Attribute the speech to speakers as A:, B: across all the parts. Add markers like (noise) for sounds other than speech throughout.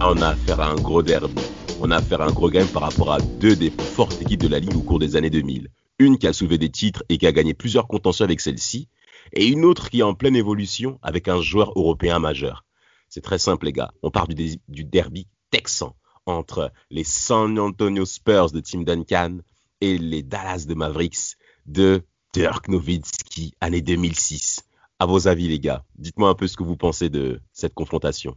A: On a affaire à un gros derby. On a affaire à un gros game par rapport à deux des plus fortes équipes de la ligue au cours des années 2000. Une qui a soulevé des titres et qui a gagné plusieurs contentieux avec celle-ci, et une autre qui est en pleine évolution avec un joueur européen majeur. C'est très simple les gars, on part du, du derby texan entre les San Antonio Spurs de Tim Duncan et les Dallas de Mavericks de Dirk Nowitzki, année 2006. À vos avis les gars, dites-moi un peu ce que vous pensez de cette confrontation.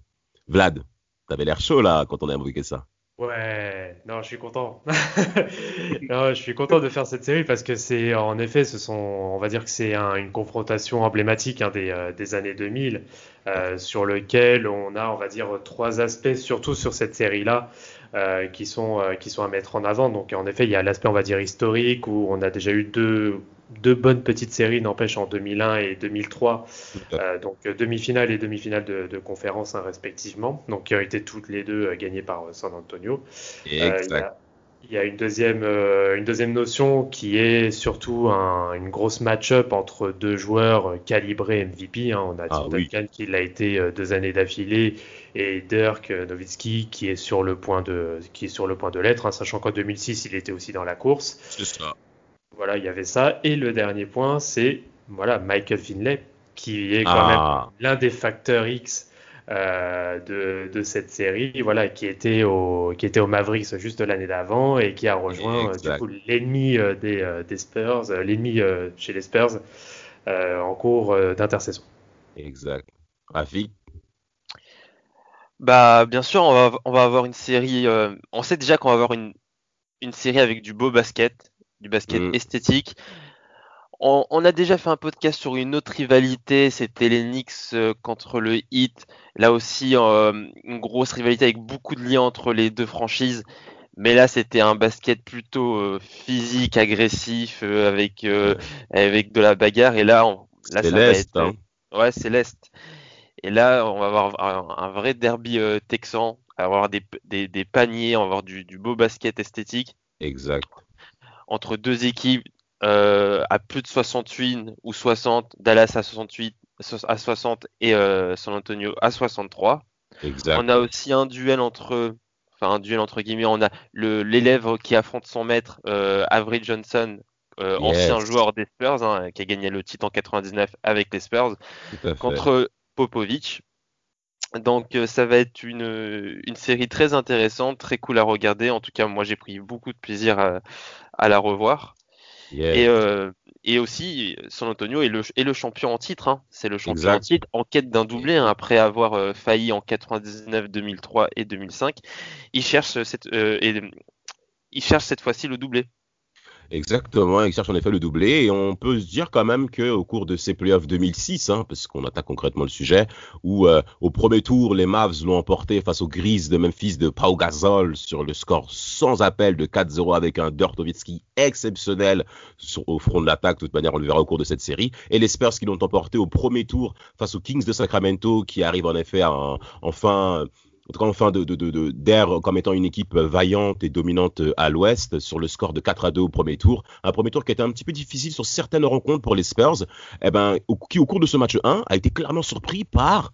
A: Vlad, t'avais l'air chaud là quand on a invoqué ça.
B: Ouais, non, je suis content. (laughs) non, je suis content de faire cette série parce que c'est, en effet, ce sont, on va dire que c'est un, une confrontation emblématique hein, des, euh, des, années 2000, euh, sur lequel on a, on va dire, trois aspects, surtout sur cette série-là, euh, qui sont, euh, qui sont à mettre en avant. Donc, en effet, il y a l'aspect, on va dire, historique où on a déjà eu deux deux bonnes petites séries, n'empêche, en 2001 et 2003. Euh, donc demi-finale et demi-finale de, de conférence hein, respectivement, donc qui ont été toutes les deux gagnées par San Antonio.
A: Exact.
B: Il y, a une deuxième, une deuxième notion qui est surtout un, une grosse match-up entre deux joueurs calibrés MVP. Hein. On a
A: Ah
B: Tim
A: oui.
B: Duncan qui l'a été deux années d'affilée et Dirk Nowitzki qui est sur le point de, qui est sur le point de l'être, hein, sachant qu'en 2006 il était aussi dans la course.
A: C'est ça.
B: Voilà, il y avait ça. Et le dernier point, c'est voilà Michael Finlay, qui est quand
A: Ah,
B: même l'un des facteurs X euh, de, de cette série, voilà, qui était au qui était au Mavericks juste l'année d'avant et qui a rejoint euh, l'ennemi euh, des, des Spurs, l'ennemi chez les Spurs euh, en cours d'intersaison.
A: exact. Rafik,
C: Bah, bien sûr, on va, on va avoir une série. euh, on sait déjà qu'on va avoir une, une série avec du beau basket, du basket
A: Mm.
C: esthétique. On, on a déjà fait un podcast sur une autre rivalité, c'était les Knicks euh, contre le Heat. Là aussi, euh, une grosse rivalité avec beaucoup de liens entre les deux franchises. Mais là, c'était un basket plutôt euh, physique, agressif, euh, avec, euh, avec de la bagarre. Et là, on, là
A: c'est l'Est. Hein.
C: Ouais, c'est l'Est. Et là, on va avoir un, un vrai derby euh, texan, on va avoir des, des, des paniers, on va avoir du, du beau basket esthétique
A: Exact.
C: entre deux équipes euh, à plus de 68 ou 60, Dallas à 68 so- à 60 et euh, San Antonio à 63.
A: Exact.
C: On a aussi un duel entre, enfin un duel entre guillemets, on a l'élève qui affronte son maître, euh, Avery Johnson, euh,
A: Yes.
C: ancien joueur des Spurs, hein, qui a gagné le titre en 99 avec les Spurs contre Popovic. Donc euh, ça va être une, une série très intéressante, très cool à regarder. En tout cas, moi j'ai pris beaucoup de plaisir à, à la revoir. Et, euh, et aussi, San Antonio est le, est le champion en titre. hein. C'est le champion
A: Exact.
C: en titre en quête d'un doublé hein, après avoir euh, failli en 99, 2003 et 2005. Il cherche cette, euh, et, il cherche cette fois-ci le doublé.
A: Exactement, il cherche en effet le doublé et on peut se dire quand même que au cours de ces playoffs 2006, hein, parce qu'on attaque concrètement le sujet, où euh, au premier tour les Mavs l'ont emporté face aux Grises de Memphis de Pau Gasol sur le score sans appel de 4-0 avec un Dirk Nowitzki exceptionnel au front de l'attaque. De toute manière, on le verra au cours de cette série. Et les Spurs qui l'ont emporté au premier tour face aux Kings de Sacramento, qui arrivent en effet à un- enfin en tout cas en fin de, de, de, de- d'air comme étant une équipe vaillante et dominante à l'ouest sur le score de 4 à 2 au premier tour. Un premier tour qui a été un petit peu difficile sur certaines rencontres pour les Spurs, eh ben, au, qui au cours de ce match 1 a été clairement surpris par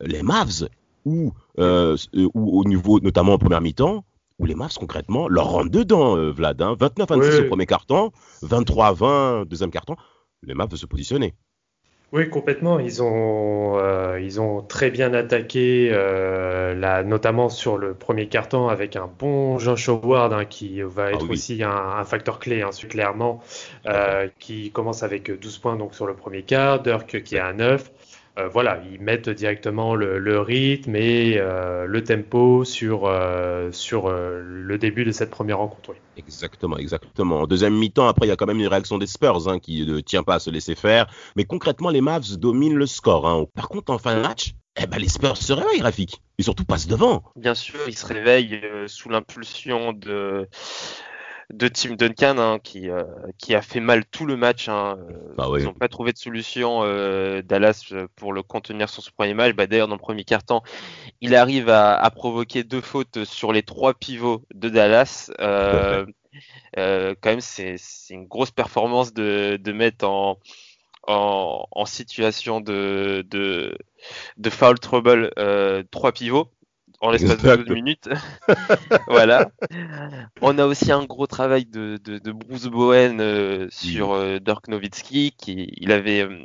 A: les Mavs, ou, euh, euh, ou au niveau notamment en première mi-temps, où les Mavs concrètement leur rentrent dedans, euh, Vlad. Hein, 29-26
B: Oui.
A: au premier carton, 23-20 deuxième carton. Les Mavs veulent se positionner.
B: Oui, complètement. Ils ont, euh, ils ont très bien attaqué, euh, là, notamment sur le premier carton avec un bon Josh Howard hein, qui va être
A: Ah oui.
B: aussi un, un facteur clé, hein, clairement, euh, qui commence avec 12 points donc sur le premier quart, Dirk qui est à 9. Euh, voilà, ils mettent directement le, rythme et euh, le tempo sur, euh, sur le début de cette première rencontre.
A: Exactement, exactement. En deuxième mi-temps, après, il y a quand même une réaction des Spurs hein, qui ne tient pas à se laisser faire. Mais concrètement, les Mavs dominent le score. Hein. Par contre, en fin de match, eh ben, les Spurs se réveillent, Rafik. Et surtout passent devant.
C: Bien sûr, ils se réveillent sous l'impulsion de de Tim Duncan hein, qui, euh, qui a fait mal tout le match. Hein. Bah ils n'ont pas trouvé de solution euh, Dallas pour le contenir sur ce premier match. Bah, D'ailleurs, dans le premier quart-temps, il arrive à, provoquer deux fautes sur les trois pivots de Dallas. Euh, quand même, c'est une grosse performance de, de mettre en, en, en situation de, de, de foul trouble trois pivots en l'espace de 12 minutes. (laughs) voilà. On a aussi un gros travail de, de, Bruce Bowen euh, sur euh, Dirk Nowitzki, qui il avait euh,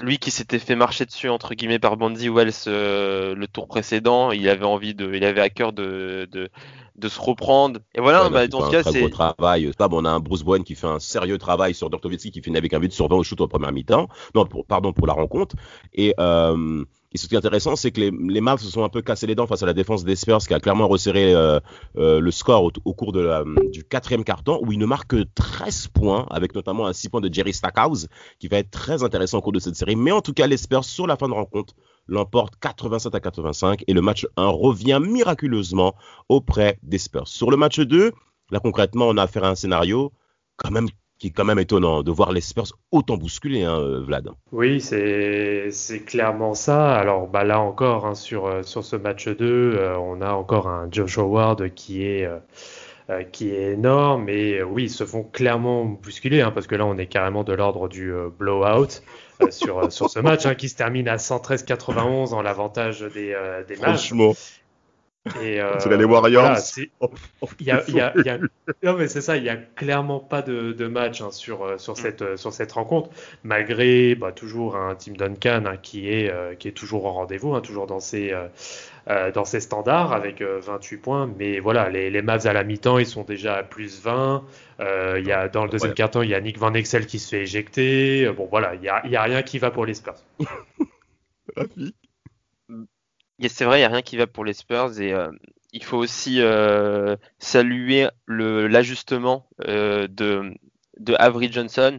C: lui qui s'était fait marcher dessus entre guillemets par Bandy Wells le tour précédent, il avait envie de, il avait à cœur de, de, de se reprendre. Et voilà, bah, dans ce cas, c'est.
A: travail. on a un Bruce Bowen qui fait un sérieux travail sur Dirk Nowitzki qui finit avec un but sur 20 au shoot en première mi-temps. Non, pardon, pour la rencontre. Et euh, et ce qui est intéressant, c'est que les, les Mavs se sont un peu cassés les dents face à la défense des Spurs, qui a clairement resserré euh, euh, le score au, cours du quatrième carton, où il ne marque que 13 points, avec notamment un 6 points de Jerry Stackhouse, qui va être très intéressant au cours de cette série. Mais en tout cas, les Spurs, sur la fin de rencontre, l'emportent 87 à 85, et le match 1 revient miraculeusement auprès des Spurs. Sur le match 2, là concrètement, on a affaire à un scénario quand même qui est quand même étonnant de voir les Spurs autant bousculer, hein, euh, Vlad.
B: Oui, c'est clairement ça. Alors bah, là encore, hein, sur, euh, sur ce match 2, euh, on a encore un Josh Howard qui est, qui est énorme. Et oui, ils se font clairement bousculer, hein, parce que là, on est carrément de l'ordre du blowout. sur, sur ce match qui se termine à 113-91 en l'avantage des, des matchs.
A: Franchement. Et euh, c'est les Warriors.
B: y a, y a, y a... Non mais c'est ça, il n'y a clairement pas de, de match hein, sur, euh, sur, cette, euh, sur cette rencontre, malgré bah, toujours un Team Duncan hein, qui, est, euh, qui est toujours en rendez-vous, hein, toujours dans ses, euh, dans ses standards avec 28 points. Mais voilà, les, les Mavs à la mi-temps, ils sont déjà à plus 20. il y a, dans le deuxième ouais. quart-temps, il y a Nick Van Exel qui se fait éjecter. Bon voilà, il n'y a, y a rien qui va pour les Spurs. (laughs)
C: c'est vrai, il n'y a rien qui va pour les Spurs et euh, il faut aussi euh, saluer l'ajustement euh, de, de Avery Johnson.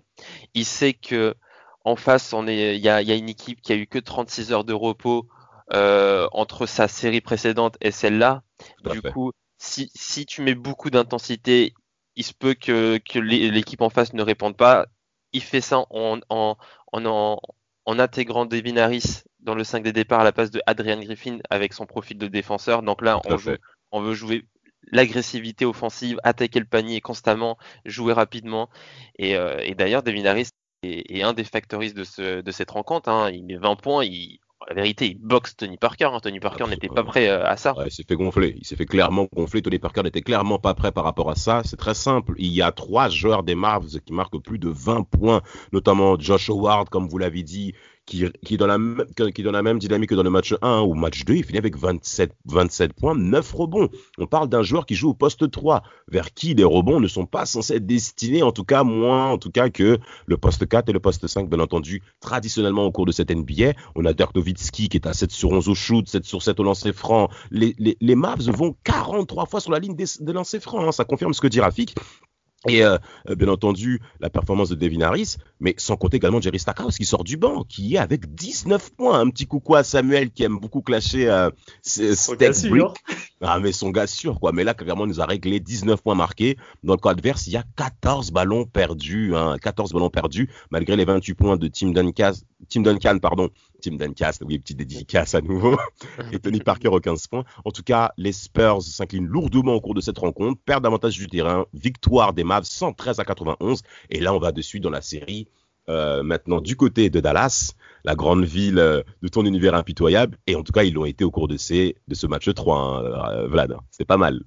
C: Il sait que en face, il y a, y a, une équipe qui a eu que 36 heures de repos entre sa série précédente et celle-là. Du coup, si, si, tu mets beaucoup d'intensité, il se peut que, que l'équipe en face ne réponde pas. Il fait ça en, en, en, en intégrant Devin Harris dans le 5 des départs à la place de Adrian Griffin avec son profil de défenseur. Donc là, on, on veut jouer l'agressivité offensive, attaquer le panier constamment, jouer rapidement. Et, euh, et d'ailleurs, Devin Harris est, un des factoristes de, ce, de cette rencontre. Hein. Il met 20 points, il, la vérité, il boxe Tony Parker. Hein. Tony Parker n'était pas prêt euh, à ça.
A: il s'est fait gonfler. Il s'est fait clairement gonfler. Tony Parker n'était clairement pas prêt par rapport à ça. C'est très simple. Il y a trois joueurs des Mavs qui marquent plus de 20 points, notamment Josh Howard, comme vous l'avez dit, qui, qui, dans la, qui dans la même dynamique que dans le match 1 ou match 2, il finit avec 27, 27 points, 9 rebonds. On parle d'un joueur qui joue au poste 3, vers qui les rebonds ne sont pas censés être destinés, en tout cas moins, en tout cas que le poste 4 et le poste 5, bien entendu, traditionnellement au cours de cette NBA. On a Dirk Nowitzki qui est à 7 sur 11 au shoot, 7 sur 7 au lancer franc. Les, les, les Mavs vont 43 fois sur la ligne des, des lancers francs, hein. ça confirme ce que dit Rafik. Et euh, euh, bien entendu, la performance de Devin Harris, mais sans compter également Jerry Stackhouse qui sort du banc, qui est avec 19 points. Un petit coucou à Samuel qui aime beaucoup clasher euh, Ah mais son gars sûr quoi. Mais là clairement il nous a réglé 19 points marqués. Dans le cas adverse, il y a 14 ballons perdus, hein, 14 ballons perdus malgré les 28 points de Tim Duncan, Tim Duncan pardon, Tim Duncan, oui petite dédicace à nouveau. (laughs) Et Tony Parker aux 15 points. En tout cas, les Spurs s'inclinent lourdement au cours de cette rencontre, perdent davantage du terrain, victoire des Mavs 113 à 91. Et là on va dessus dans la série. Euh, maintenant du côté de Dallas, la grande ville euh, de ton univers impitoyable. Et en tout cas, ils l'ont été au cours de, ces, de ce match 3, hein, euh, Vlad. C'est pas mal.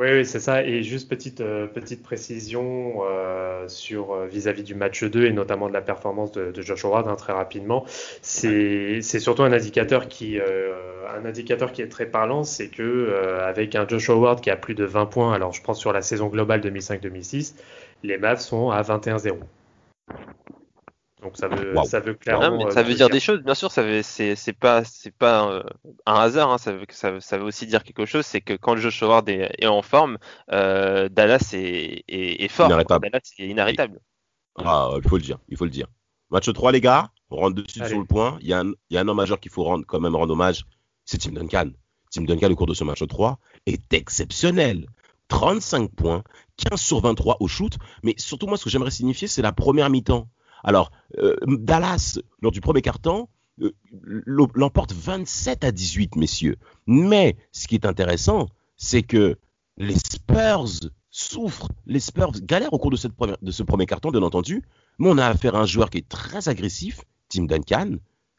B: Oui, c'est ça. Et juste petite, petite précision sur vis-à-vis du match 2 et notamment de la performance de, de Josh Howard, hein, très rapidement. C'est surtout un indicateur, qui, un indicateur qui est très parlant, c'est que avec un Josh Howard qui a plus de 20 points, alors je pense sur la saison globale 2005-2006, les Mavs sont à 21-0. Donc ça veut, ça veut clairement.
C: ça veut dire, des choses, bien sûr. Ça veut, c'est, c'est pas, c'est pas un hasard. Hein, ça, veut, ça, ça, veut aussi dire quelque chose. C'est que quand Josh Howard est, en forme, Dallas est, est, fort.
A: Inarrêtable.
C: Dallas est inarrêtable.
A: Ah, il faut le dire, il faut le dire. Match 3, les gars, on rentre dessus sur le point. Il y, a un, il y a un homme majeur qu'il faut rendre, quand même rendre hommage, c'est Tim Duncan. Tim Duncan, au cours de ce match 3, est exceptionnel. 35 points, 15 sur 23 au shoot, mais surtout moi ce que j'aimerais signifier c'est la première mi-temps. Alors euh, Dallas lors du premier quart-temps euh, l'emporte 27 à 18 messieurs. Mais ce qui est intéressant, c'est que les Spurs souffrent, les Spurs galèrent au cours de, de ce premier carton bien entendu, mais on a affaire à un joueur qui est très agressif, Tim Duncan,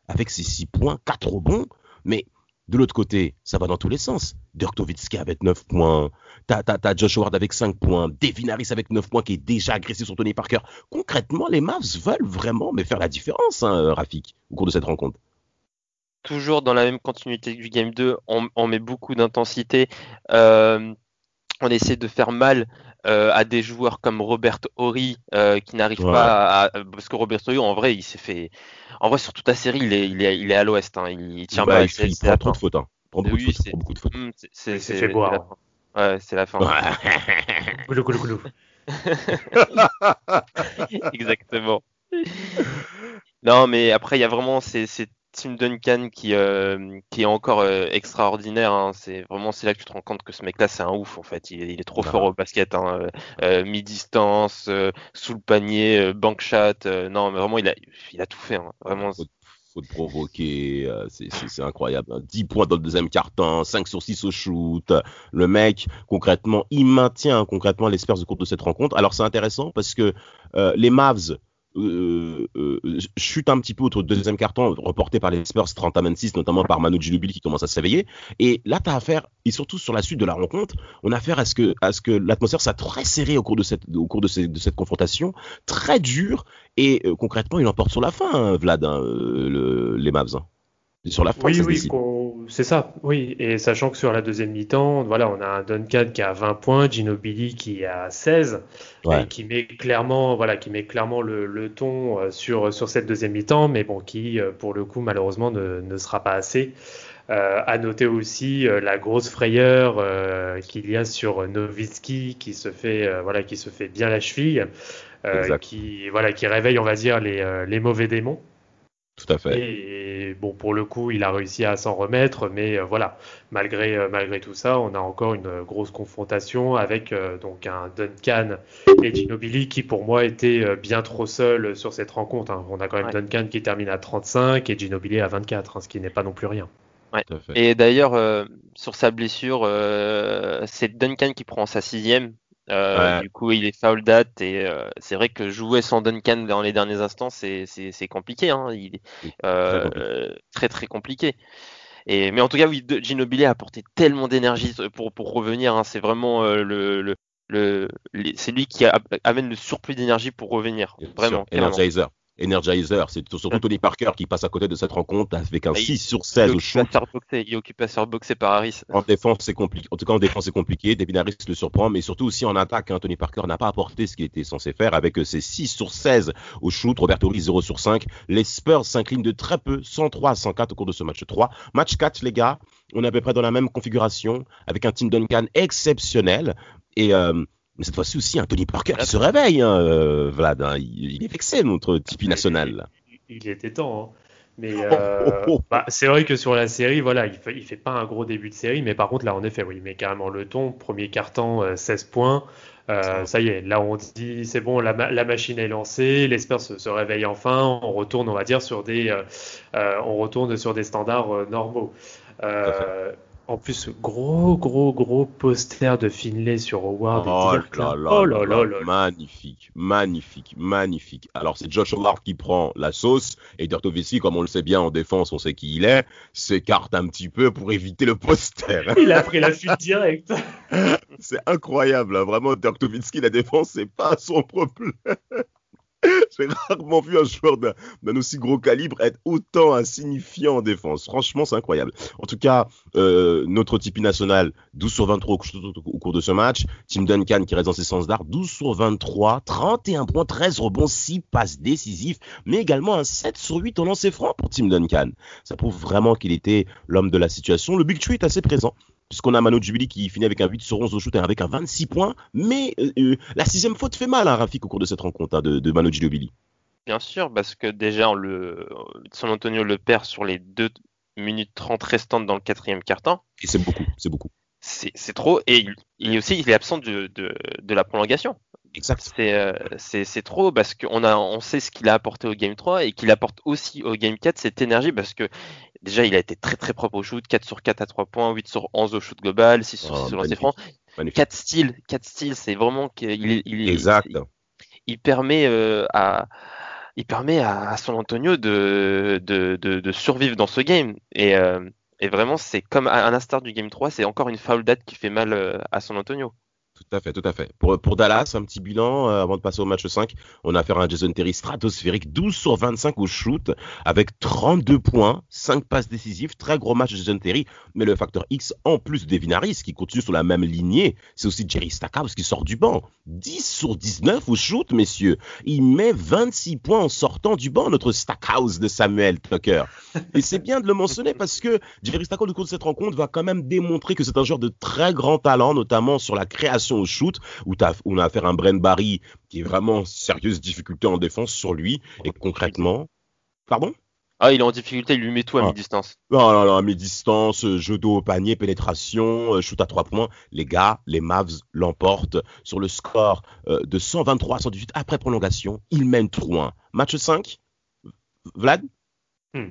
A: avec ses 6 points, 4 rebonds, mais de l'autre côté, ça va dans tous les sens. Dirk avec 9 points. T'as, as, Josh Howard avec 5 points. Devin Harris avec 9 points qui est déjà agressé sur Tony Parker. Concrètement, les Mavs veulent vraiment faire la différence, hein, Rafik, au cours de cette rencontre.
C: Toujours dans la même continuité du Game 2, on, met beaucoup d'intensité. Euh, on essaie de faire mal euh, à des joueurs comme Robert Horry euh, qui n'arrivent pas à, parce que Robert Horry en vrai il s'est fait en vrai sur toute la série il est il est, il est à l'ouest hein. il, tient
A: bah,
C: pas
A: il, il prend trop de fautes hein. il prend beaucoup, de fautes, beaucoup de fautes. Mmh,
C: c'est fait boire ouais c'est la fin.
B: Goulou goulou goulou. (laughs)
C: Exactement. Non mais après il y a vraiment ces, ces Tim Duncan qui, euh, qui est encore euh, extraordinaire. Hein. C'est vraiment c'est là que tu te rends compte que ce mec-là c'est un ouf en fait. Il, est trop bah fort au basket, hein. euh, mi-distance, sous le panier, bank shot. non, mais vraiment il a, il a tout fait. Hein. Vraiment.
A: Faut, faut te provoquer, c'est incroyable. 10 points dans le deuxième quart-temps, 5 sur 6 au shoot. Le mec, concrètement, il maintient concrètement l'espère de cours de cette rencontre. Alors c'est intéressant parce que les Mavs euh, euh, chute un petit peu autour du deuxième carton, reporté par les Spurs 30 à 26, notamment par Manu Ginobili qui commence à s'éveiller. Et là, tu as affaire, et surtout sur la suite de la rencontre, on a affaire à ce que, l'atmosphère soit très serrée au cours de cette, confrontation, très dure, et euh, concrètement, il emporte sur la fin, hein, Vlad, hein, le, les Mavs. Hein. Sur la fin,
B: oui, oui, c'est ça, oui. Et sachant que sur la deuxième mi-temps, voilà, on a un Duncan qui a 20 points, Ginobili qui a 16, et qui met clairement, voilà, qui met clairement le, ton euh, sur, sur cette deuxième mi-temps, mais bon, qui, euh, pour le coup, malheureusement, ne, ne sera pas assez. Euh, à noter aussi euh, la grosse frayeur qu'il y a sur Novitsky qui se fait, voilà, qui se fait bien la cheville, qui, voilà, qui réveille, on va dire, les, les mauvais démons.
A: Tout à fait.
B: Et, bon, pour le coup, il a réussi à s'en remettre, mais euh, voilà, malgré, euh, malgré tout ça, on a encore une grosse confrontation avec euh, donc un Duncan et Ginobili qui, pour moi, était bien trop seul sur cette rencontre. Hein. On a quand même Duncan qui termine à 35 et Ginobili à 24, hein, ce qui n'est pas non plus rien.
C: Ouais. Et d'ailleurs, sur sa blessure, c'est Duncan qui prend sa sixième euh, du coup, il est foul date et euh, c'est vrai que jouer sans Duncan dans les derniers instants, c'est compliqué. Hein. Il est euh, très très compliqué. Et, mais en tout cas, oui, Ginobili a apporté tellement d'énergie pour, pour revenir. Hein. C'est vraiment le, le, le, c'est lui qui amène le surplus d'énergie pour revenir. Vraiment.
A: Energizer. Energizer. C'est surtout Tony Parker qui passe à côté de cette rencontre avec un 6 sur 16 au shoot.
C: Il est occupé à boxer par Harris.
A: En défense, c'est compliqué. En tout cas, en défense, c'est compliqué. Devin Harris le surprend, mais surtout aussi en attaque, hein, Tony Parker n'a pas apporté ce qu'il était censé faire avec euh, ses 6 sur 16 au shoot. Roberto Lee 0 sur 5. Les Spurs s'inclinent de très peu, 103 à 104 au cours de ce match 3. Match 4, les gars. On est à peu près dans la même configuration avec un Team Duncan exceptionnel. Et euh, mais cette fois-ci aussi, un Tony Parker qui se réveille, hein, euh, Vlad. Hein. il, est vexé, notre Tipeee national.
B: Il, était temps. Hein. Mais euh, bah, c'est vrai que sur la série, voilà, il fait, fait pas un gros début de série, mais par contre là, en effet, oui, mais carrément le ton. Premier carton, 16 euh, points. ça y est, là on dit c'est bon, la, machine est lancée, l'espère se, se, réveille enfin, on retourne, on va dire, sur des, on retourne sur des standards normaux. En plus, gros, gros, gros poster de Finlay sur Howard.
A: Oh, là, là, oh là, là, là, Magnifique, magnifique, magnifique. Alors, c'est Josh Howard qui prend la sauce et Dirk comme on le sait bien en défense, on sait qui il est, s'écarte un petit peu pour éviter le poster. (laughs)
B: Il a pris la fuite directe. (laughs)
A: c'est incroyable, hein. vraiment. Dirk la défense, c'est pas son problème. (laughs) J'ai rarement vu un joueur d'un aussi gros calibre être autant insignifiant en défense. Franchement, c'est incroyable. En tout cas, euh, notre Tipeee national, 12 sur 23 au, cours de ce match. Tim Duncan qui reste dans ses sens d'art, 12 sur 23, 31 points, 13 rebonds, 6 passes décisives, mais également un 7 sur 8 en lancer franc pour Tim Duncan. Ça prouve vraiment qu'il était l'homme de la situation. Le Big Tree est assez présent puisqu'on a Mano Jubili qui finit avec un 8 sur 11 au shoot et avec un 26 points. Mais euh, euh, la sixième faute fait mal à Rafik au cours de cette rencontre hein, de, de Mano Ginobili.
C: Bien sûr, parce que déjà, le, San Antonio le perd sur les 2 minutes 30 restantes dans le quatrième quart-temps.
A: Et c'est beaucoup, c'est beaucoup.
C: C'est trop. Et il, est aussi il est absent de, de, la prolongation.
A: Exact.
C: Euh, c'est trop parce qu'on on sait ce qu'il a apporté au Game 3 et qu'il apporte aussi au Game 4 cette énergie parce que déjà il a été très très propre au shoot, 4 sur 4 à 3 points, 8 sur 11 au shoot global, 6 sur 6 sur lancer franc. 4 styles, 4 styles, c'est vraiment qu'il il,
A: exact.
C: Il, permet euh, à il permet à, San Antonio de, de, de, survivre dans ce game et, euh, et vraiment c'est comme à, l'instar du game 3, c'est encore une foul date qui fait mal euh, à San Antonio.
A: Tout à fait, tout à fait. Pour, Dallas, un petit bilan euh, avant de passer au match 5. On a affaire à un Jason Terry stratosphérique, 12 sur 25 au shoot, avec 32 points, 5 passes décisives. Très gros match de Jason Terry. Mais le facteur X, en plus de Devin qui continue sur la même lignée, c'est aussi Jerry Stackhouse qui sort du banc. 10 sur 19 au shoot, messieurs. Il met 26 points en sortant du banc, notre Stackhouse de Samuel Tucker. Et c'est bien de le mentionner parce que Jerry Stackhouse, au cours de cette rencontre, va quand même démontrer que c'est un joueur de très grand talent, notamment sur la création au shoot, où, on a affaire à un Brent Barry qui est vraiment sérieuse difficulté en défense sur lui. Et concrètement. Pardon?
C: Ah, il est en difficulté, il lui met tout à ah. mi-distance.
A: Non, non, non, à mi-distance, jeu d'eau au panier, pénétration, euh, shoot à trois points. Les gars, les Mavs l'emportent sur le score euh, de 123 à 118 après prolongation. Ils mènent 3-1. Match 5 Vlad? Hmm.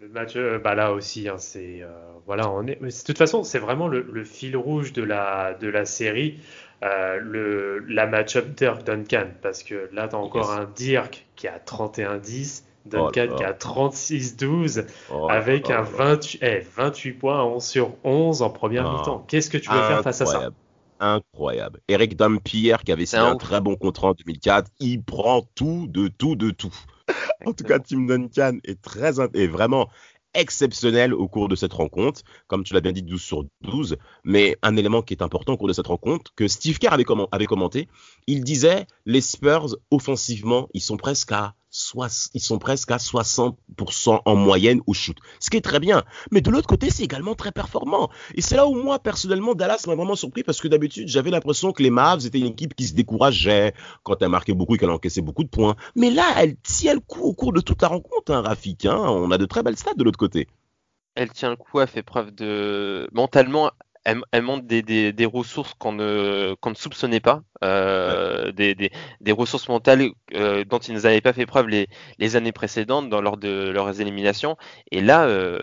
B: Le match, euh, bah là aussi, hein, c'est euh, voilà, on est. de toute façon, c'est vraiment le, fil rouge de la de la série, euh, le la match-up Dirk Duncan, parce que là, t'as encore un Dirk qui a 31-10, Duncan qui a 36-12, avec un 28, 28 eh, points 11 sur 11 en première mi-temps. Qu'est-ce que tu veux faire face à ça?
A: Incroyable. Eric Dampier, qui avait signé un, très bon contrat en 2004, il prend tout, de tout, de tout. (laughs) en tout cas, Tim Duncan est très est vraiment exceptionnel au cours de cette rencontre, comme tu l'as bien dit 12 sur 12, mais un élément qui est important au cours de cette rencontre, que Steve Kerr avait, avait commenté, il disait les Spurs offensivement, ils sont presque à ils sont presque à 60% en moyenne au shoot, ce qui est très bien. Mais de l'autre côté, c'est également très performant. Et c'est là où moi, personnellement, Dallas m'a vraiment surpris parce que d'habitude, j'avais l'impression que les Mavs étaient une équipe qui se décourageait quand elle marquait beaucoup et qu'elle encaissait beaucoup de points. Mais là, elle tient le coup au cours de toute la rencontre, hein, Rafik. Hein. On a de très belles stats de l'autre côté.
C: Elle tient le coup, elle fait preuve de mentalement, elle, elle montre des, des, des ressources qu'on ne, qu'on ne soupçonnait pas, euh, des, des, des, ressources mentales euh, dont ils n'avaient pas fait preuve les, les années précédentes dans, lors de leurs éliminations. Et là, euh,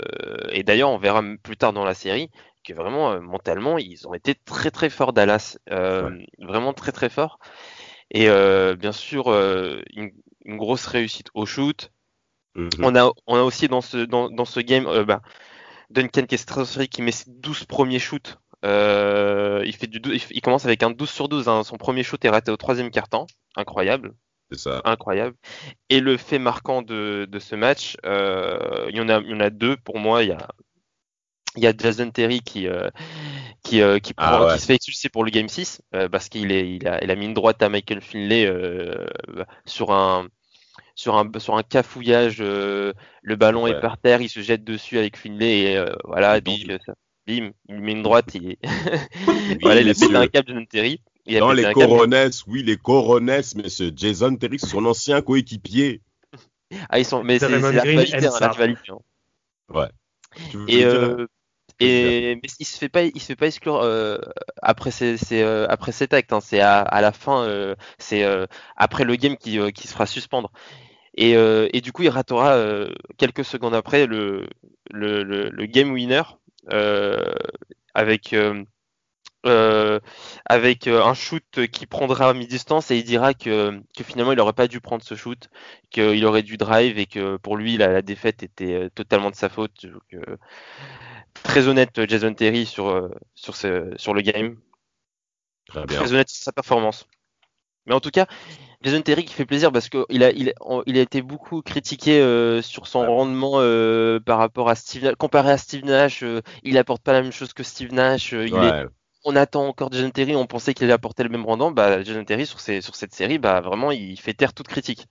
C: et d'ailleurs, on verra plus tard dans la série que vraiment mentalement, ils ont été très très forts Dallas, vraiment très très forts. Et bien sûr, une, une, grosse réussite au shoot. Mm-hmm. On a, on a aussi dans ce, dans, dans ce game, bah, Duncan stratosphérique, qui met ses 12 premiers shoots. Euh, il, fait du, il commence avec un 12 sur 12. Hein. Son premier shoot est raté au troisième quart-temps. Incroyable.
A: C'est ça.
C: Incroyable. Et le fait marquant de, de ce match, euh, il, y en a, il y en a deux pour moi. Il y a, il y a Jason Terry qui, euh, qui, euh, qui, ah qui, se fait expulser pour le Game 6 euh, parce qu'il est, il a, il a, mis une droite à Michael Finlay euh, sur un, sur un, sur un cafouillage, euh, le ballon est par terre, il se jette dessus avec Finlay et euh, voilà, donc euh, ça, bim, il met une droite, il, est... (laughs) voilà, il a pété un câble de Terry.
A: Non, les Coronets, oui, les Coronets, mais ce Jason Terry, son ancien coéquipier. (laughs)
C: Ah, ils sont, mais c'est la rivalité, hein, la rivalité. Hein.
A: Ouais.
C: Et, euh, et mais il se fait pas, il se fait pas exclure euh, après ces, euh, après cet acte. Hein, c'est à, à, la fin, euh, c'est après le game qui, qui se fera suspendre. Et, euh, et, du coup, il ratera euh, quelques secondes après le, le, le, le game winner euh, avec, un shoot qui prendra à mi-distance et il dira que, que finalement il n'aurait pas dû prendre ce shoot, qu'il aurait dû drive et que pour lui la, la défaite était totalement de sa faute. très honnête Jason Terry sur, sur, ce, sur le game.
A: Très, bien.
C: très honnête sur sa performance. Mais en tout cas, Jason Terry qui fait plaisir parce qu'il a, il, il, a été beaucoup critiqué euh, sur son rendement euh, par rapport à Steve Nash. Comparé à Steve Nash, euh, il apporte pas la même chose que Steve Nash. Il est, on attend encore Jason Terry, on pensait qu'il allait apporter le même rendement. Bah, Jason Terry, sur, sur cette série, bah, vraiment, il fait taire toute critique.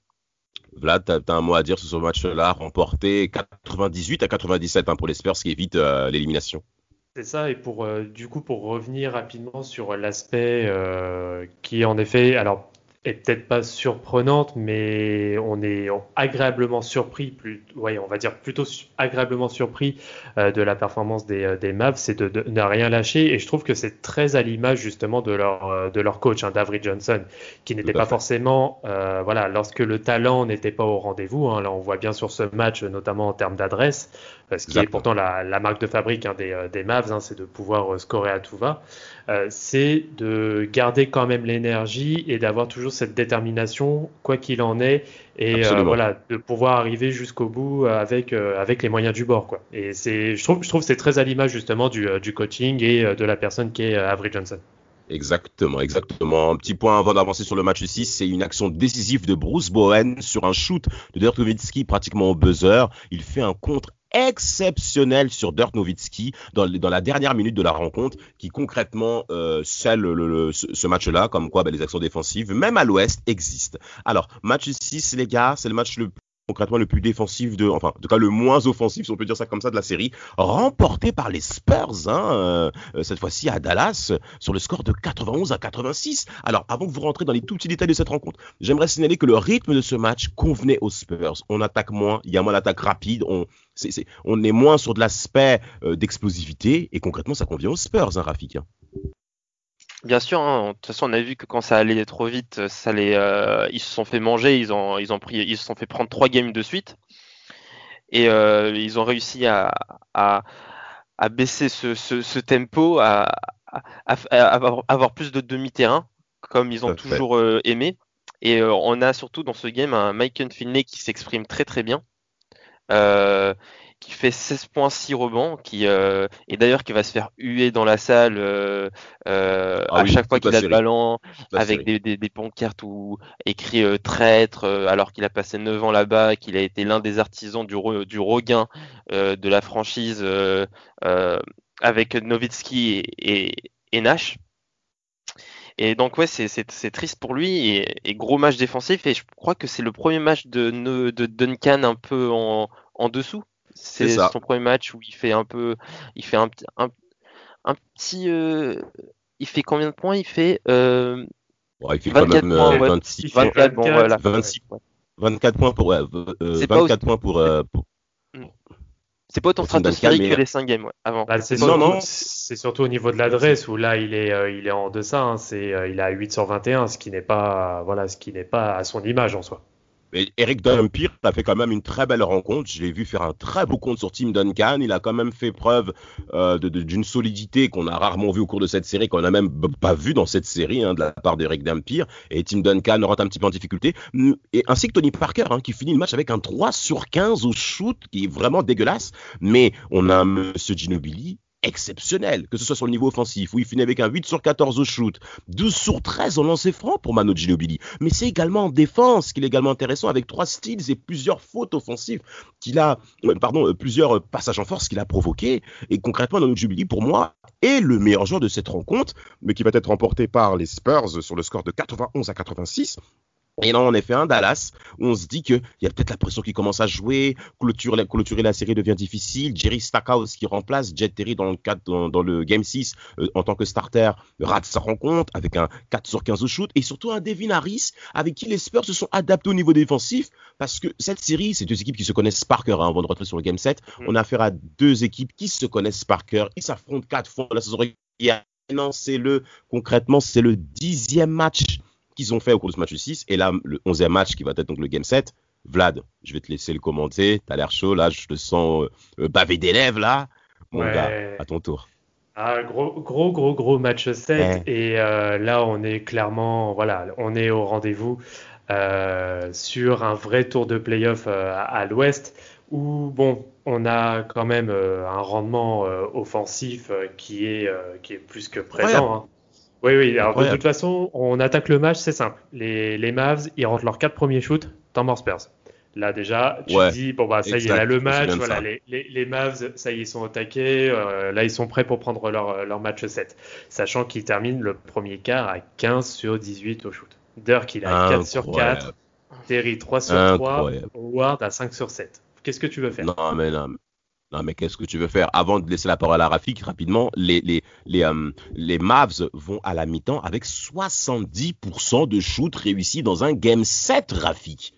A: Vlad, tu as, un mot à dire sur ce match-là, remporté 98 à 97 hein, pour les Spurs, qui évite l'élimination.
B: C'est ça, et pour du coup pour revenir rapidement sur l'aspect qui en effet, alors est peut-être pas surprenante, mais on est agréablement surpris, plus, ouais, on va dire plutôt agréablement surpris euh, de la performance des, euh, des Mavs, c'est de, ne rien lâcher. Et je trouve que c'est très à l'image justement de leur, euh, de leur coach, hein, Johnson, qui n'était pas forcément, voilà, lorsque le talent n'était pas au rendez-vous. Hein, là, on voit bien sur ce match, notamment en termes d'adresse, ce qui est pourtant la, la, marque de fabrique hein, des, des Mavs, hein, c'est de pouvoir scorer à tout va. c'est de garder quand même l'énergie et d'avoir toujours cette détermination, quoi qu'il en est, et euh, voilà, de pouvoir arriver jusqu'au bout avec, euh, avec les moyens du bord. Quoi. Et je trouve, je trouve c'est très à l'image justement du, euh, du coaching et de la personne qui est Avery Johnson.
A: Exactement, exactement. Un petit point avant d'avancer sur le match 6, c'est une action décisive de Bruce Bowen sur un shoot de Dirk pratiquement au buzzer. Il fait un contre exceptionnel sur Dirk Nowitzki dans, la dernière minute de la rencontre qui concrètement euh, scelle le, ce, match-là, comme quoi ben, les actions défensives, même à l'ouest, existent. Alors, match 6, les gars, c'est le match le concrètement le plus défensif de, enfin, en tout cas le moins offensif, si on peut dire ça comme ça, de la série, remporté par les Spurs, hein, euh, cette fois-ci à Dallas, sur le score de 91 à 86. Alors, avant que vous rentrez dans les tout petits détails de cette rencontre, j'aimerais signaler que le rythme de ce match convenait aux Spurs. On attaque moins, il y a moins d'attaques rapides, on, est, on est moins sur de l'aspect euh, d'explosivité, et concrètement, ça convient aux Spurs, hein, Rafik. Hein.
C: Bien sûr, hein. de toute façon, on a vu que quand ça allait trop vite, ça les, euh, ils se sont fait manger, ils ont, ils ont pris, ils se sont fait prendre trois games de suite, et euh, ils ont réussi à, à, à baisser ce, ce, ce tempo, à, à, avoir plus de demi-terrain, comme ils ont toujours euh, aimé. Et on a surtout dans ce game un Mike Finley qui s'exprime très très bien qui fait 16 points 6 rebonds, qui euh, et d'ailleurs qui va se faire huer dans la salle euh, euh ah à chaque fois qu'il a le ballon, avec des, des, des, pancartes où écrit traître, alors qu'il a passé 9 ans là-bas, qu'il a été l'un des artisans du, du regain de la franchise avec Nowitzki et, et, Nash. Et donc ouais, c'est triste pour lui et, et, gros match défensif. Et je crois que c'est le premier match de, de Duncan un peu en, en dessous. C'est son premier match où il fait un peu, il fait un, un, un petit, euh, il fait combien de points? Il fait, euh,
A: il fait 24 quand même points, 26, 24, bon, voilà. 26, 24 points pour, ouais, euh, 24 points pour, euh, pour...
C: C'est pas autant stratosphérique que les 5 games ouais, avant.
B: Bah, c'est surtout, surtout, au niveau de l'adresse où là il est, euh, il est en deçà. Hein, c'est, euh, il a 8 sur 21, ce qui n'est pas, voilà, ce qui n'est pas à son image en soi.
A: Eric Dumpir a fait quand même une très belle rencontre. Je l'ai vu faire un très beau compte sur Team Duncan. Il a quand même fait preuve euh, d'une solidité qu'on a rarement vu au cours de cette série, qu'on n'a même pas vu dans cette série hein, de la part d'Eric Dumpir. Et Team Duncan rentre un petit peu en difficulté. Et ainsi que Tony Parker, hein, qui finit le match avec un 3 sur 15 au shoot, qui est vraiment dégueulasse. Mais on a un Monsieur Ginobili exceptionnel, que ce soit sur le niveau offensif, où il finit avec un 8 sur 14 au shoot, 12 sur 13 en lancer franc pour Mano Ginobili. Mais c'est également en défense qu'il est également intéressant avec trois styles et plusieurs fautes offensives qu'il a, euh, pardon, euh, plusieurs passages en force qu'il a provoqués. Et concrètement, Mano Ginobili, pour moi, est le meilleur joueur de cette rencontre, mais qui va être remporté par les Spurs sur le score de 91 à 86. Et là, en effet, un Dallas, où on se dit qu'il y a peut-être la pression qui commence à jouer, clôturer, clôturer la série devient difficile. Jerry Stackhouse qui remplace Jet Terry dans le, cadre, dans, le Game 6 euh, en tant que starter rate sa rencontre avec un 4 sur 15 au shoot. Et surtout un Devin Harris avec qui les Spurs se sont adaptés au niveau défensif parce que cette série, c'est deux équipes qui se connaissent par cœur hein, avant de rentrer sur le Game 7. Mm. On a affaire à deux équipes qui se connaissent par cœur. Ils s'affrontent quatre fois la saison régulière. Non, c'est le, concrètement, c'est le dixième match qu'ils ont fait au cours de ce match 6. Et là, le 11e match qui va être donc le Game 7. Vlad, je vais te laisser le commenter. T'as l'air chaud là, je te sens euh, euh bavé d'élèves là. Mon gars, à ton tour.
B: Ah, gros, gros, gros, gros match 7. Et euh, là, on est clairement, voilà, on est au rendez-vous euh, sur un vrai tour de playoff à, l'ouest où, bon, on a quand même un rendement offensif qui est, qui est plus que présent. Hein. Oui, oui. Alors, de toute façon, on attaque le match, c'est simple. Les, les Mavs, ils rentrent leurs quatre premiers shoots, temps mort Spurs. Là, déjà, tu te dis, bon, bah, ça y est, là, le match, voilà, les, les, les, Mavs, ça y est, ils sont attaqués. Euh, là, ils sont prêts pour prendre leur, leur match 7. Sachant qu'ils terminent le premier quart à 15 sur 18 au shoot. Dirk, il a 4 sur 4. Terry, 3 sur 3. Howard à 5 sur 7. Qu'est-ce que tu veux faire?
A: Non, mais non. Non, mais qu'est-ce que tu veux faire? Avant de laisser la parole à Rafik, rapidement, les, les, les, euh, les Mavs vont à la mi-temps avec 70% de shoot réussi dans un game 7, Rafik.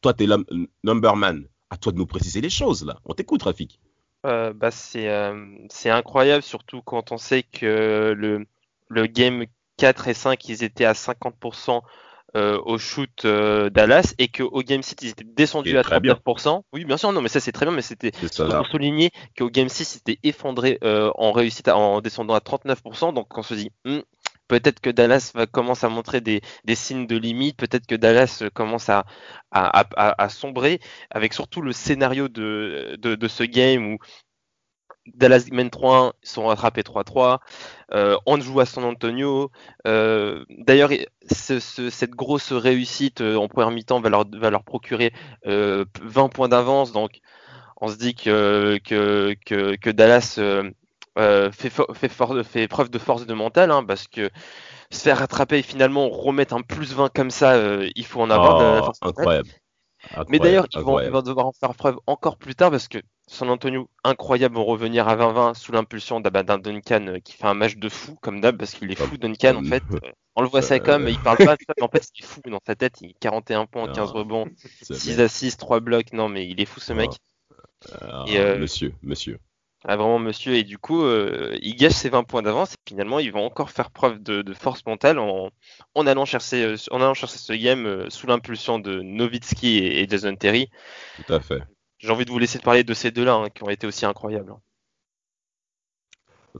A: Toi, tu es number man. À toi de nous préciser les choses, là. On t'écoute, Rafik.
C: Euh, bah, euh, c'est incroyable, surtout quand on sait que le, le game 4 et 5, ils étaient à 50% euh, au shoot euh, Dallas et qu'au Game 6 ils étaient descendus à 39%. Oui, bien sûr, non, mais ça c'est très bien, mais c'était pour souligner qu'au Game 6 ils étaient effondrés euh, en réussite en descendant à 39%. Donc on se dit, hmm, peut-être que Dallas va commencer à montrer des, des signes de limite, peut-être que Dallas commence à, à, à, à, sombrer, avec surtout le scénario de, de, de ce game où Dallas mène 3-1, ils sont rattrapés 3-3. Euh, on joue à San Antonio. Euh, d'ailleurs, cette grosse réussite euh, en première mi-temps va leur, va leur procurer 20 points d'avance. Donc, on se dit que, que, que, Dallas fait, fait, fait, preuve de force de mental, hein, parce que se faire rattraper et finalement remettre un plus 20 comme ça, il faut en avoir.
A: Oh, incroyable.
C: Mais d'ailleurs, ils vont, ils vont, devoir en faire preuve encore plus tard parce que San Antonio, incroyable, vont revenir à 20-20 sous l'impulsion d'un Duncan euh, qui fait un match de fou, comme d'hab, parce qu'il est fou, Duncan, en fait. Euh, on le voit ça comme, il parle pas, mais en fait, il est fou dans sa tête. Il a 41 points, 15 rebonds, 6 assists, 3 blocs. Non, mais il est fou, ce mec.
A: Ah, euh, monsieur, monsieur.
C: Ah, vraiment, monsieur. Et du coup, il gâche ses 20 points d'avance. Et finalement, ils vont encore faire preuve de, force mentale en, en, allant chercher, en allant chercher ce game sous l'impulsion de Nowitzki et, et Jason Terry.
A: Tout à fait
C: j'ai envie de vous laisser parler de ces deux-là hein, qui ont été aussi incroyables.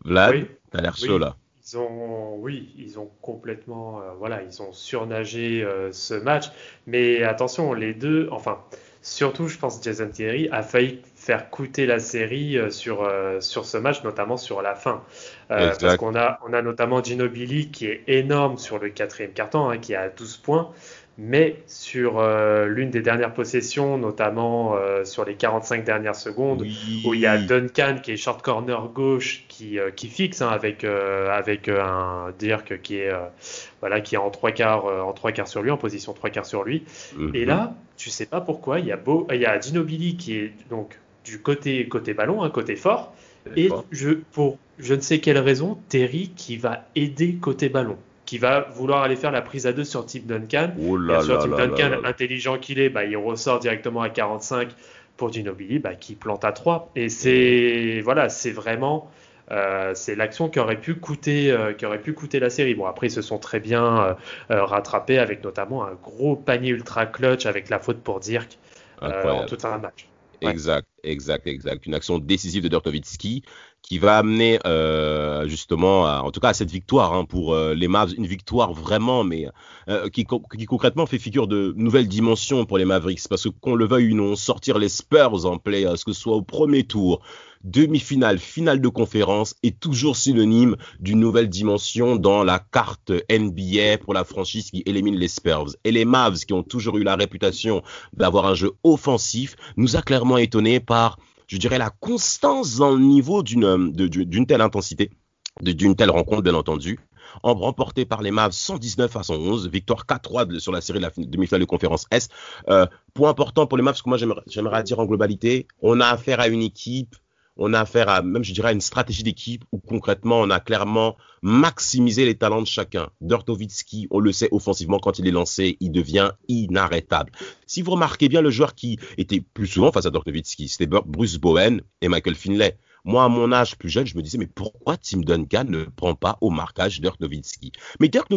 A: Vlad, oui, t'as l'air chaud là.
B: Ils ont, oui, ils ont complètement, euh, voilà, ils ont surnagé euh, ce match. Mais attention, les deux, enfin, surtout, je pense, Jason Thierry a failli faire coûter la série euh, sur, sur ce match, notamment sur la fin. parce qu'on a, on a notamment Ginobili qui est énorme sur le quatrième carton, hein, qui a 12 points mais sur euh, l'une des dernières possessions, notamment euh, sur les 45 dernières secondes, où il y a Duncan qui est short corner gauche qui, euh, qui fixe hein, avec, avec un Dirk qui est, voilà, qui est en trois quarts, en trois quarts sur lui, en position trois quarts sur lui. Et mhm. là, tu sais pas pourquoi, il y a, Beau, il y a Ginobili qui est donc du côté, côté ballon, un côté fort, et je, pour je ne sais quelle raison, Terry qui va aider côté ballon qui va vouloir aller faire la prise à deux sur Tim Duncan.
A: Oh sûr,
B: Tim Duncan, intelligent qu'il est, bah, il ressort directement à 45 pour Ginobili, bah, qui plante à 3. Et c'est voilà, c'est vraiment euh, c'est l'action qui aurait pu coûter euh, qui aurait pu coûter la série. Bon après ils se sont très bien euh, rattrapés avec notamment un gros panier ultra clutch avec la faute pour Dirk en tout un match.
A: Exact, exact, exact. Une action décisive de Dirk qui va amener euh, justement, en tout cas à cette victoire hein, pour euh, les Mavs, une victoire vraiment, mais euh, qui, qui, concrètement fait figure de nouvelle dimension pour les Mavericks, parce que qu'on le veuille ou non, sortir les Spurs en play, ce que ce soit au premier tour, demi-finale, finale de conférence, est toujours synonyme d'une nouvelle dimension dans la carte NBA pour la franchise qui élimine les Spurs. Et les Mavs, qui ont toujours eu la réputation d'avoir un jeu offensif, nous a clairement étonné par je dirais, la constance dans le niveau d'une d'une telle intensité, d'une telle rencontre, bien entendu. En remporté par les Mavs 119 à 111, victoire 4-3 sur la série de la demi-finale de conférence S. Euh, point important pour les Mavs, que moi j'aimerais dire en globalité, on a affaire à une équipe on a affaire à, même je dirais, à une stratégie d'équipe où concrètement on a clairement maximisé les talents de chacun. Dortovitsky, on le sait offensivement, quand il est lancé, il devient inarrêtable. Si vous remarquez bien le joueur qui était plus souvent face à Dortovitsky, c'était Bruce Bowen et Michael Finlay. Moi, à mon âge plus jeune, je me disais, mais pourquoi Tim Duncan ne prend pas au marquage Dirk Mais Dirk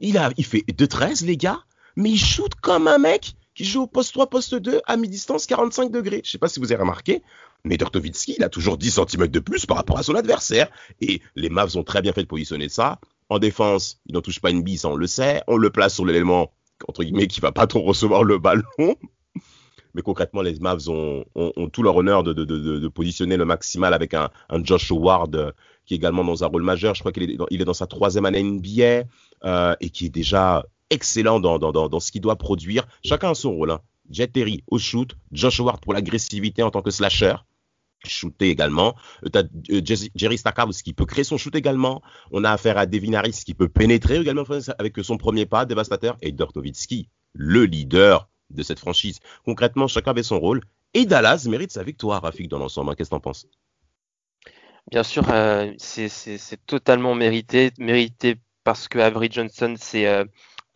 A: il, a, il fait 2-13, les gars, mais il shoot comme un mec qui joue au poste 3, poste 2, à mi-distance, 45 degrés. Je sais pas si vous avez remarqué, mais Dortovitsky, il a toujours 10 cm de plus par rapport à son adversaire. Et les Mavs ont très bien fait de positionner ça. En défense, il n'en touche pas une bise, on le sait. On le place sur l'élément, entre guillemets, qui va pas trop recevoir le ballon. (laughs) Mais concrètement, les Mavs ont, tout leur honneur de, positionner le maximal avec un, Josh Howard qui est également dans un rôle majeur. Je crois qu'il est, dans, sa troisième année NBA euh, et qui est déjà excellent dans, dans ce qu'il doit produire. Chacun a son rôle. Hein. Jet Terry au shoot, Josh Howard pour l'agressivité en tant que slasher shooter également. Euh, euh, Jerry Stackhouse qui peut créer son shoot également. On a affaire à Devin Harris qui peut pénétrer également avec son premier pas dévastateur. Et Dirk Nowitzki, le leader de cette franchise. Concrètement, chacun avait son rôle. Et Dallas mérite sa victoire, Rafik, dans l'ensemble. Qu'est-ce que tu en penses?
C: Bien sûr, euh, c'est totalement mérité. Mérité parce que Avery Johnson, c'est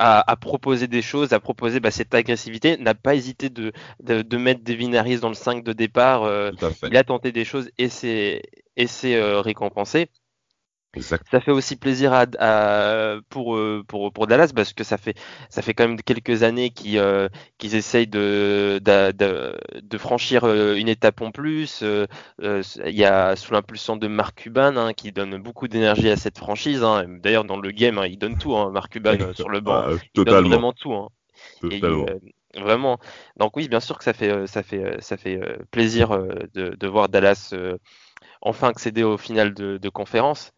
C: à, proposer des choses, à proposer bah, cette agressivité, n'a pas hésité de, de, mettre Devin Harris dans le 5 de départ. Euh, il a tenté des choses et c'est euh, récompensé. Ça fait aussi plaisir à, pour, euh, pour, pour, Dallas parce que ça fait, ça fait quand même quelques années qu'ils euh, essayent de, de, de, franchir euh, une étape en plus. Il y a sous l'impulsion de Mark Cuban hein, qui donne beaucoup d'énergie à cette franchise. Hein. D'ailleurs, dans le game, hein, il donne tout, Mark Cuban sur le banc. Ah, il donne vraiment tout. vraiment. Donc oui, bien sûr que ça fait, ça fait, ça fait plaisir de, de voir Dallas enfin accéder au final de, de conférence.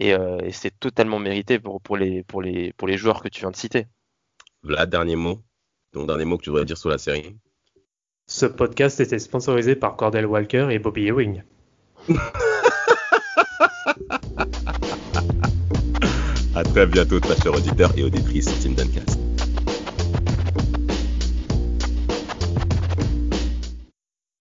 C: Euh, et, c'est totalement mérité pour, pour, les, pour, les, pour les joueurs que tu viens de citer.
A: Voilà, dernier mot. Ton dernier mot que tu voudrais dire sur la série.
B: Ce podcast était sponsorisé par Cordell Walker et Bobby Ewing. (laughs)
A: à très bientôt, ta chère auditeur et auditrice Tim Duncast.